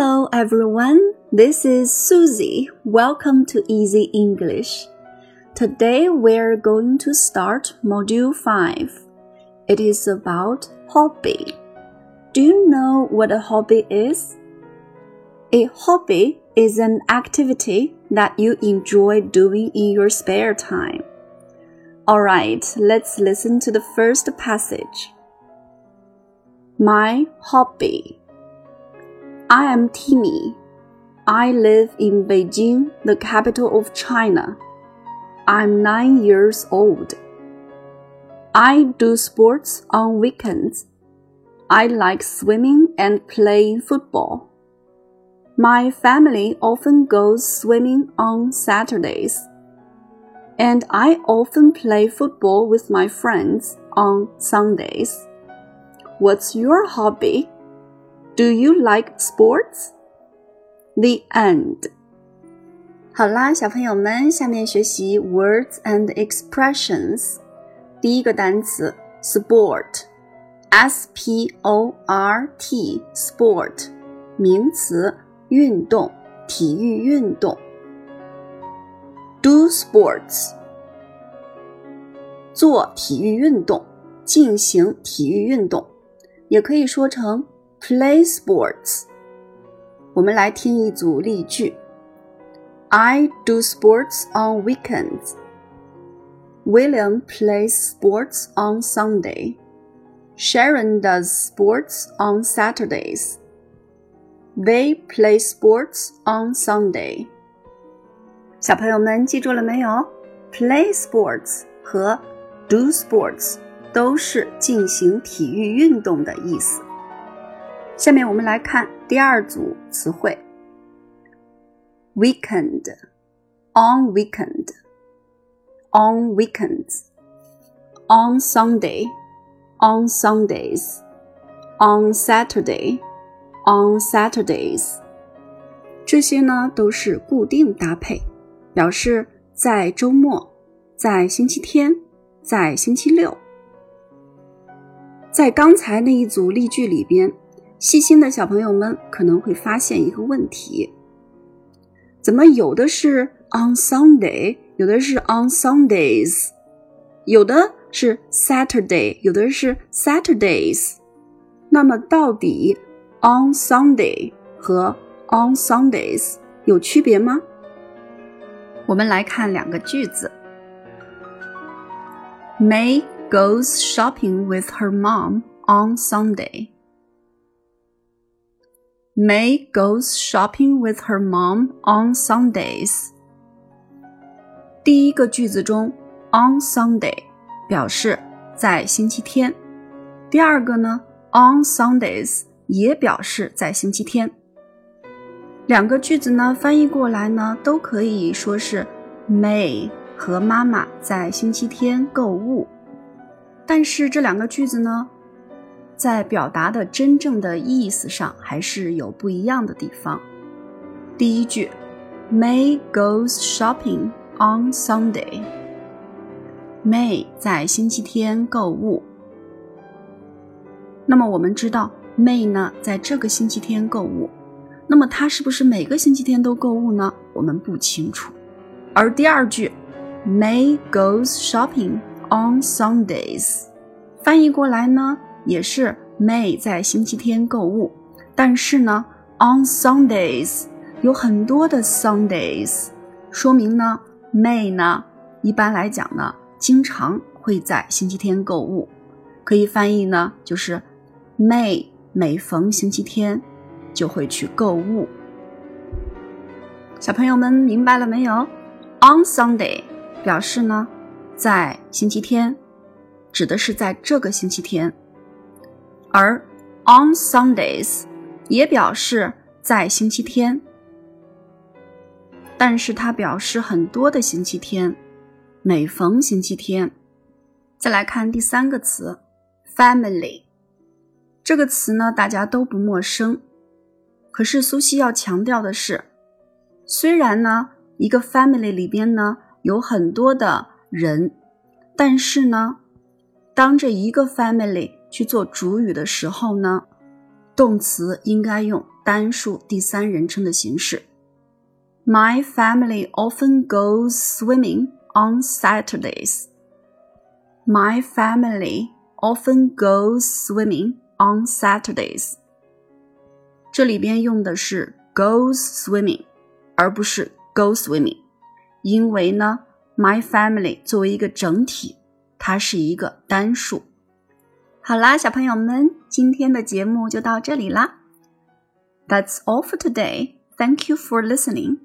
Hello everyone, this is Susie. Welcome to Easy English. Today we're going to start Module 5. It is about hobby. Do you know what a hobby is? A hobby is an activity that you enjoy doing in your spare time. Alright, let's listen to the first passage. My hobby. I am Timmy. I live in Beijing, the capital of China. I'm nine years old. I do sports on weekends. I like swimming and playing football. My family often goes swimming on Saturdays. And I often play football with my friends on Sundays. What's your hobby? Do you like sports? The end. 好啦，小朋友们，下面学习 words and expressions。第一个单词 sport，s p o r t，sport，名词，运动，体育运动。do sports，做体育运动，进行体育运动，也可以说成 play sports。我们来听一组例句：I do sports on weekends. William plays sports on Sunday. Sharon does sports on Saturdays. They play sports on Sunday. 小朋友们记住了没有？Play sports 和 do sports 都是进行体育运动的意思。 下面我们来看第二组词汇：weekend，on weekend，on weekends，on Sunday，on Sundays，on Saturday，on Saturdays。这些呢都是固定搭配，表示在周末、在星期天、在星期六。在刚才那一组例句里边。细心的小朋友们可能会发现一个问题：怎么有的是 on Sunday，有的是 on Sundays，有的是 Saturday，有的是 Saturdays？那么到底 on Sunday 和 on Sundays 有区别吗？我们来看两个句子：May goes shopping with her mom on Sunday。May goes shopping with her mom on Sundays。第一个句子中，on Sunday 表示在星期天。第二个呢，on Sundays 也表示在星期天。两个句子呢翻译过来呢都可以说是 May 和妈妈在星期天购物。但是这两个句子呢？在表达的真正的意思上，还是有不一样的地方。第一句，May goes shopping on Sunday。May 在星期天购物。那么我们知道，May 呢在这个星期天购物，那么他是不是每个星期天都购物呢？我们不清楚。而第二句，May goes shopping on Sundays，翻译过来呢？也是 May 在星期天购物，但是呢，on Sundays 有很多的 Sundays，说明呢，May 呢一般来讲呢，经常会在星期天购物，可以翻译呢就是 May 每逢星期天就会去购物。小朋友们明白了没有？On Sunday 表示呢，在星期天，指的是在这个星期天。而 on Sundays 也表示在星期天，但是它表示很多的星期天，每逢星期天。再来看第三个词 family 这个词呢，大家都不陌生。可是苏西要强调的是，虽然呢一个 family 里边呢有很多的人，但是呢，当这一个 family 去做主语的时候呢，动词应该用单数第三人称的形式。My family often goes swimming on Saturdays. My family often goes swimming on Saturdays. 这里边用的是 goes swimming，而不是 go swimming，因为呢，my family 作为一个整体，它是一个单数。好啦，小朋友们，今天的节目就到这里啦。That's all for today. Thank you for listening.